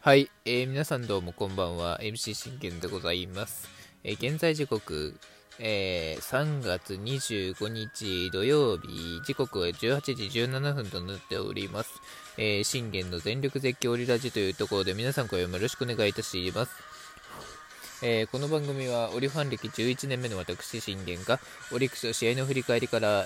はい、えー、皆さんどうもこんばんは。MC 信玄でございます、えー、現在時刻、えー、3月25日土曜日。時刻は18時17分となっております、えー、信玄の全力絶叫リラジというところで皆さん声をよろしくお願いいたします。えー、この番組はオリファン歴11年目の私信玄がオリックスの試合の振り返りから、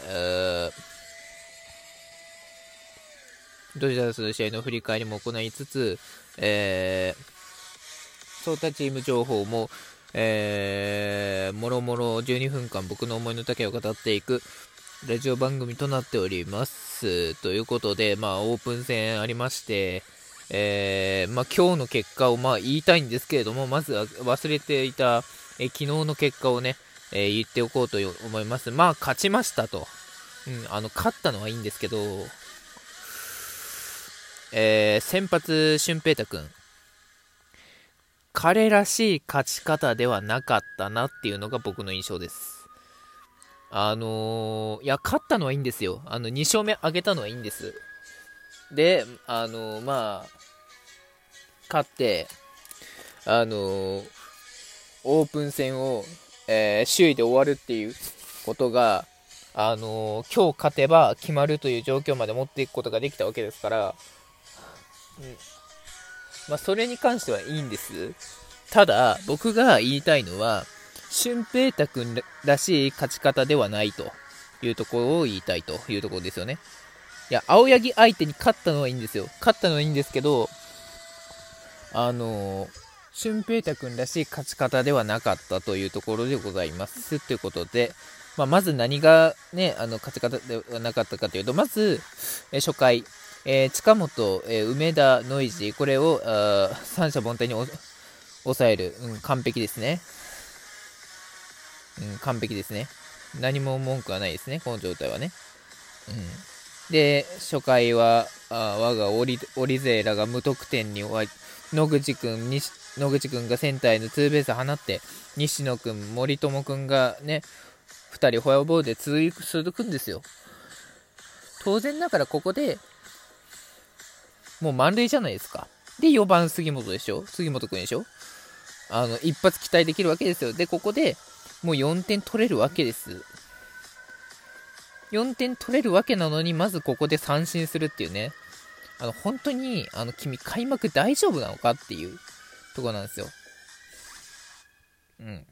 ドジャースの試合の振り返りも行いつつ、えー、そうたチーム情報も、えー、もろもろ12分間僕の思いの丈を語っていくラジオ番組となっております。ということで、まあ、オープン戦ありまして、えー、まあ、今日の結果をまあ言いたいんですけれども、まずは忘れていた、え昨日の結果をね、え、言っておこうと思います。まあ、勝ちましたと。うん、あの、勝ったのはいいんですけど、えー、先発、俊平太君。彼らしい勝ち方ではなかったなっていうのが僕の印象です。あのー、いや、勝ったのはいいんですよ。あの、2勝目上げたのはいいんです。で、あのー、まあ、勝って、あのー、オープン戦を、えー、首位で終わるっていうことが、あの今日勝てば決まるという状況まで持っていくことができたわけですから、まあ、それに関してはいいんです。ただ、僕が言いたいのは、俊平太君らしい勝ち方ではないというところを言いたいというところですよね。いや、青柳相手に勝ったのはいいんですよ。勝ったのはいいんですけど、あの、俊平太君らしい勝ち方ではなかったというところでございます。ということで、まあ、まず何がね、あの、勝ち方ではなかったかというと、まず、え初回、えー、近本、えー、梅田、ノイジー、これを 三者凡退に抑える、うん、完璧ですね、うん。完璧ですね。何も文句はないですね、この状態はね。うん、で、初回は、あ我がオリオリゼーラが無得点に終わり、野口君野口君がセンターへのツーベース放って、西野君、森友君がね、2人フォアボールで続くんですよ。当然ながらここでもう満塁じゃないですか。で、4番杉本でしょ？杉本君でしょ？あの、一発期待できるわけですよ。で、ここでもう4点取れるわけです。4点取れるわけなのに、まずここで三振するっていうね。あの、本当に、あの、君、開幕大丈夫なのかっていうとこなんですよ。うん。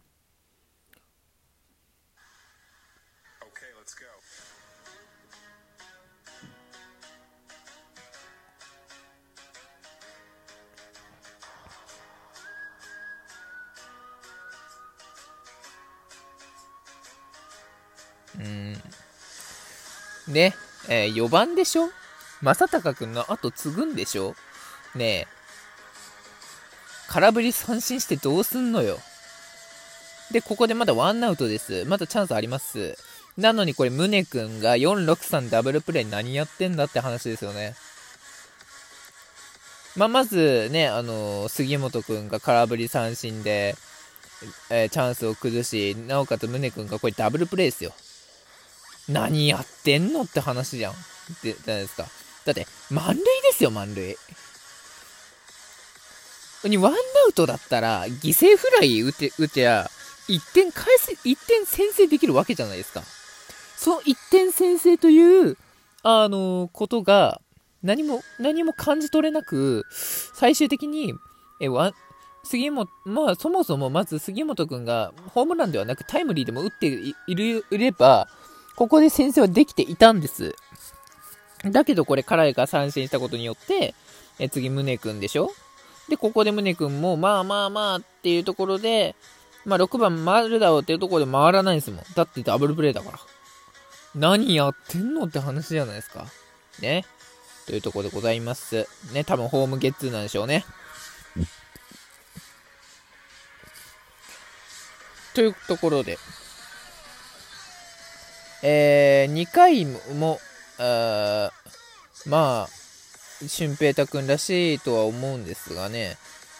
うん。ね、えー、4番でしょ？正隆君の後継ぐんでしょ？ねえ。空振り三振してどうすんのよ？で、ここでまだワンアウトです。まだチャンスあります。なのにこれ、宗君が463ダブルプレイ何やってんだって話ですよね。まあ、まずね、あのー、杉本君が空振り三振で、えー、チャンスを崩し、なおかつ宗君がこれダブルプレイですよ。何やってんのって話じゃん。ってじゃないですか。だって、満塁ですよ、満塁。に、ワンアウトだったら、犠牲フライ打て、打てや、1点返せ、1点先制できるわけじゃないですか。その1点先制という、あのー、ことが、何も、何も感じ取れなく、最終的に、え、ワ、杉本、まあ、そもそもまず杉本君がホームランではなくタイムリーでも打っているいれば、ここで先制はできていたんです。だけどこれ、カライが三振したことによって、え次、宗君でしょ？で、ここで宗君も、まあまあまあっていうところで、まあ6番回るだろうっていうところで回らないんですもん。だってダブルプレイだから。何やってんのって話じゃないですか。ね。というところでございます。ね、多分ホームゲッツーなんでしょうね。というところで、えー、2回も、あまあ、俊平太君らしいとは思うんですがね、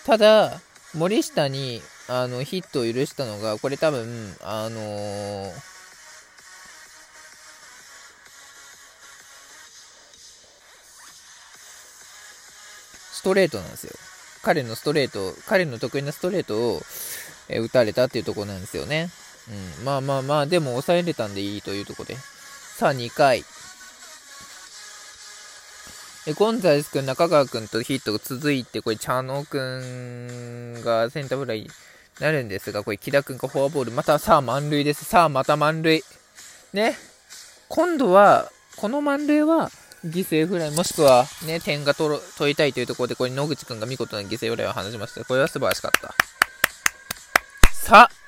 ただ、森下にあのヒットを許したのが、これ多分、あのー、ストレートなんですよ。彼のストレート、彼の得意なストレートを、え打たれたっていうところなんですよね。うん、まあまあまあ、でも抑えれたんでいいというとこで。さあ、2回。えゴンザレス君、中川君とヒットが続いて、これ、茶野君がセンターフライになるんですが、これ、木田君がフォアボール、またさあ満塁です。さあ、また満塁。ね。今度は、この満塁は、犠牲フライ、もしくは、ね、点が取りたいというところで、これ、野口君が見事な犠牲フライを放ちました。これは素晴らしかった。さあ、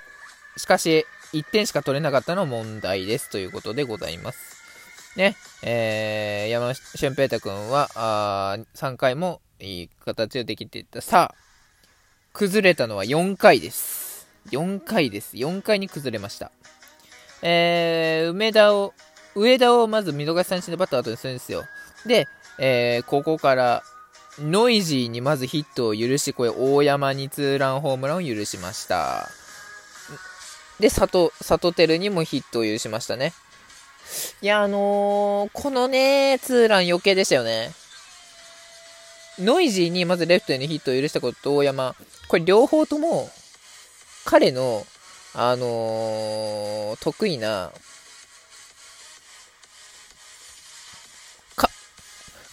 しかし、1点しか取れなかったの問題です。ということでございます。ね、えー、山俊平太君は、あ3回もいい形でできていった。さあ、崩れたのは4回です。4回です。4回に崩れました。えー、梅田を、上田をまず見逃し三振でバッター後にするんですよ。で、えー、ここから、ノイジーにまずヒットを許し、これ、大山にツーランホームランを許しました。で、佐藤、佐藤輝にもヒットを許しましたね。いや、あのー、このね、ツーラン余計でしたよね。ノイジーにまずレフトにヒットを許したことと大山、これ両方とも、彼の、あのー、得意な、か、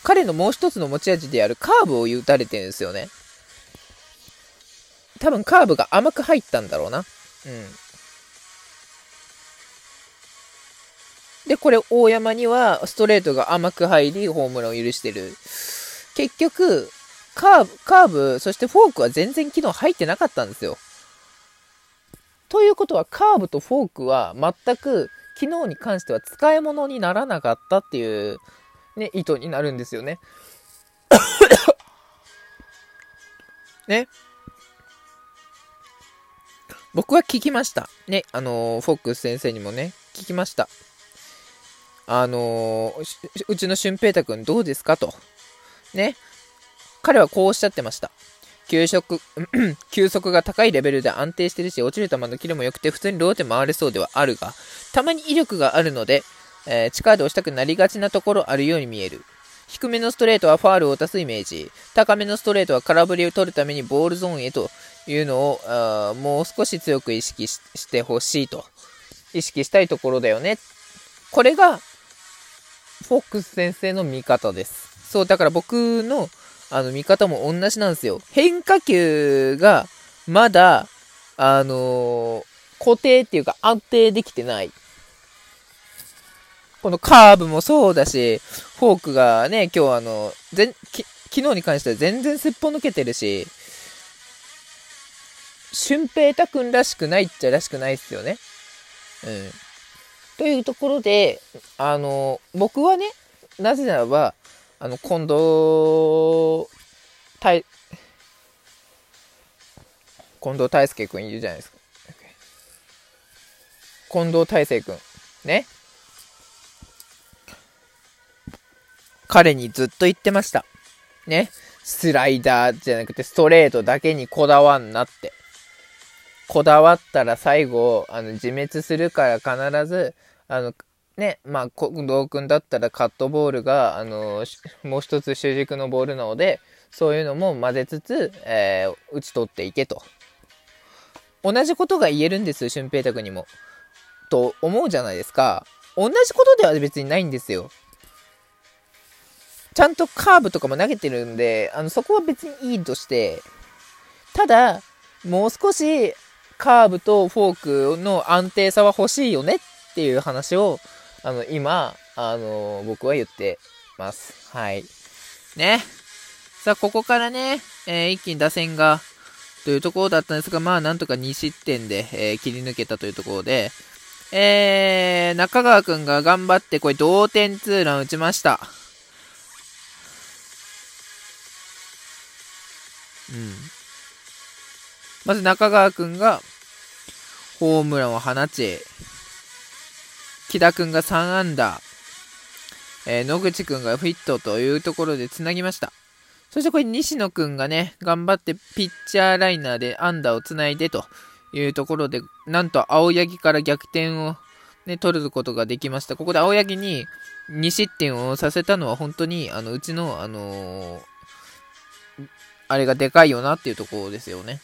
彼のもう一つの持ち味であるカーブを打たれてるんですよね。多分カーブが甘く入ったんだろうな。うん。で、これ、大山にはストレートが甘く入り、ホームランを許してる。結局、カーブ、カーブ、そしてフォークは全然機能入ってなかったんですよ。ということは、カーブとフォークは全く、機能に関しては使い物にならなかったっていう、ね、意図になるんですよね。ね。僕は聞きました。ね、あのー、フォックス先生にもね、聞きました。あのー、うちの俊平太くんどうですかと。ね。彼はこうおっしゃってました。球速、球速が高いレベルで安定してるし、落ちる球のキレも良くて、普通にローテ回れそうではあるが、たまに威力があるので、えー、力で押したくなりがちなところあるように見える。低めのストレートはファールを出すイメージ。高めのストレートは空振りを取るためにボールゾーンへというのを、あもう少し強く意識してほしいと。意識したいところだよね。これが、フォックス先生の見方です。そう、だから僕の、あの、見方も同じなんですよ。変化球が、まだ、あのー、固定っていうか安定できてない。このカーブもそうだし、フォークがね、今日あの、全、昨日に関しては全然すっぽ抜けてるし、俊平太くんらしくないっちゃらしくないっすよね。うん。というところで、あの、僕はね、なぜならば、あの、近藤、大、近藤大輔くんいるじゃないですか。近藤大輔くん。ね。彼にずっと言ってました。ね。スライダーじゃなくてストレートだけにこだわんなって。こだわったら最後、あの、自滅するから必ず、あの、ね、まあ、近藤君だったらカットボールが、あの、もう一つ主軸のボールなので、そういうのも混ぜつつ、えー、打ち取っていけと。同じことが言えるんです、俊平太君にも。と思うじゃないですか。同じことでは別にないんですよ。ちゃんとカーブとかも投げてるんで、あの、そこは別にいいとして、ただ、もう少しカーブとフォークの安定さは欲しいよねっていう話を、あの、今、あの、僕は言ってます。はい。ね。さあ、ここからね、えー、一気に打線が、というところだったんですが、まあ、なんとか2失点で、えー、切り抜けたというところで、えー、中川くんが頑張って、これ同点ツーラン打ちました。うん。まず中川くんが、ホームランを放ち、木田くんが3アンダー、えー、野口くんがフィットというところで繋ぎました。そしてこれ西野くんがね、頑張ってピッチャーライナーでアンダーを繋いでというところで、なんと青柳から逆転をね、取ることができました。ここで青柳に2失点をさせたのは本当に、あの、うちの、あのー、あれがでかいよなっていうところですよね。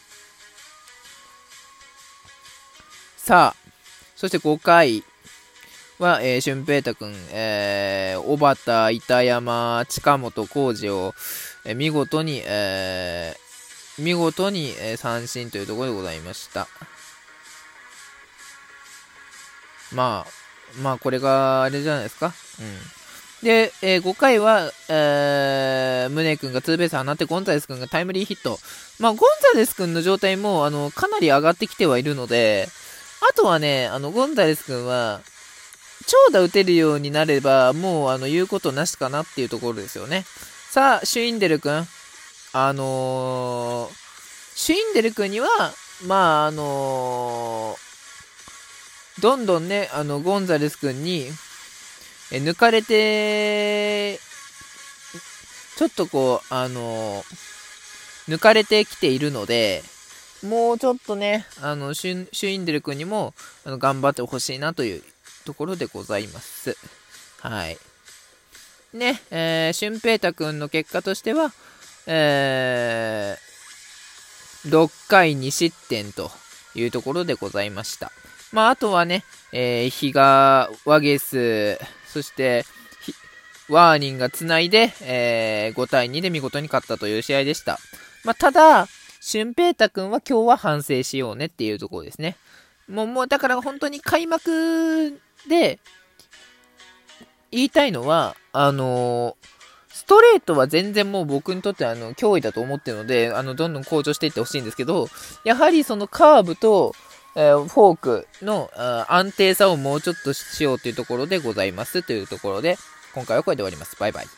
さあ、そして5回は、えー、俊平太くん、えー、小畑、板山、近本浩二を、えー、見事に、えー、見事に、えー、三振というところでございました。まあ、まあ、これがあれじゃないですか。うん。で、えー、5回は、えー、宗君がツーベース放ってゴンザレス君がタイムリーヒット。まあ、ゴンザレス君の状態も、あの、かなり上がってきてはいるので、あとはね、あの、ゴンザレス君は、長打打てるようになれば、もう、あの、言うことなしかなっていうところですよね。さあ、シュインデル君。あのー、シュインデル君には、まあ、あのー、どんどんね、あの、ゴンザレス君に、え抜かれて、ちょっとこう、あのー、抜かれてきているので、もうちょっとね、あの、シュシュインデル君にも、あの、頑張ってほしいなというところでございます。はい。ね、えー、俊平太くんの結果としては、えー、6回2失点というところでございました。まあ、あとはね、えー、比嘉、ワゲス、そして、ワーニンがつないで、えー、5対2で見事に勝ったという試合でした。まあ、ただ、俊平太くんは今日は反省しようねっていうところですね。もう、もう、だから本当に開幕で、言いたいのは、あのー、ストレートは全然もう僕にとってあの、脅威だと思ってるので、あの、どんどん向上していってほしいんですけど、やはりそのカーブと、えー、フォークの安定さをもうちょっとしようというところでございますというところで、今回はこれで終わります。バイバイ。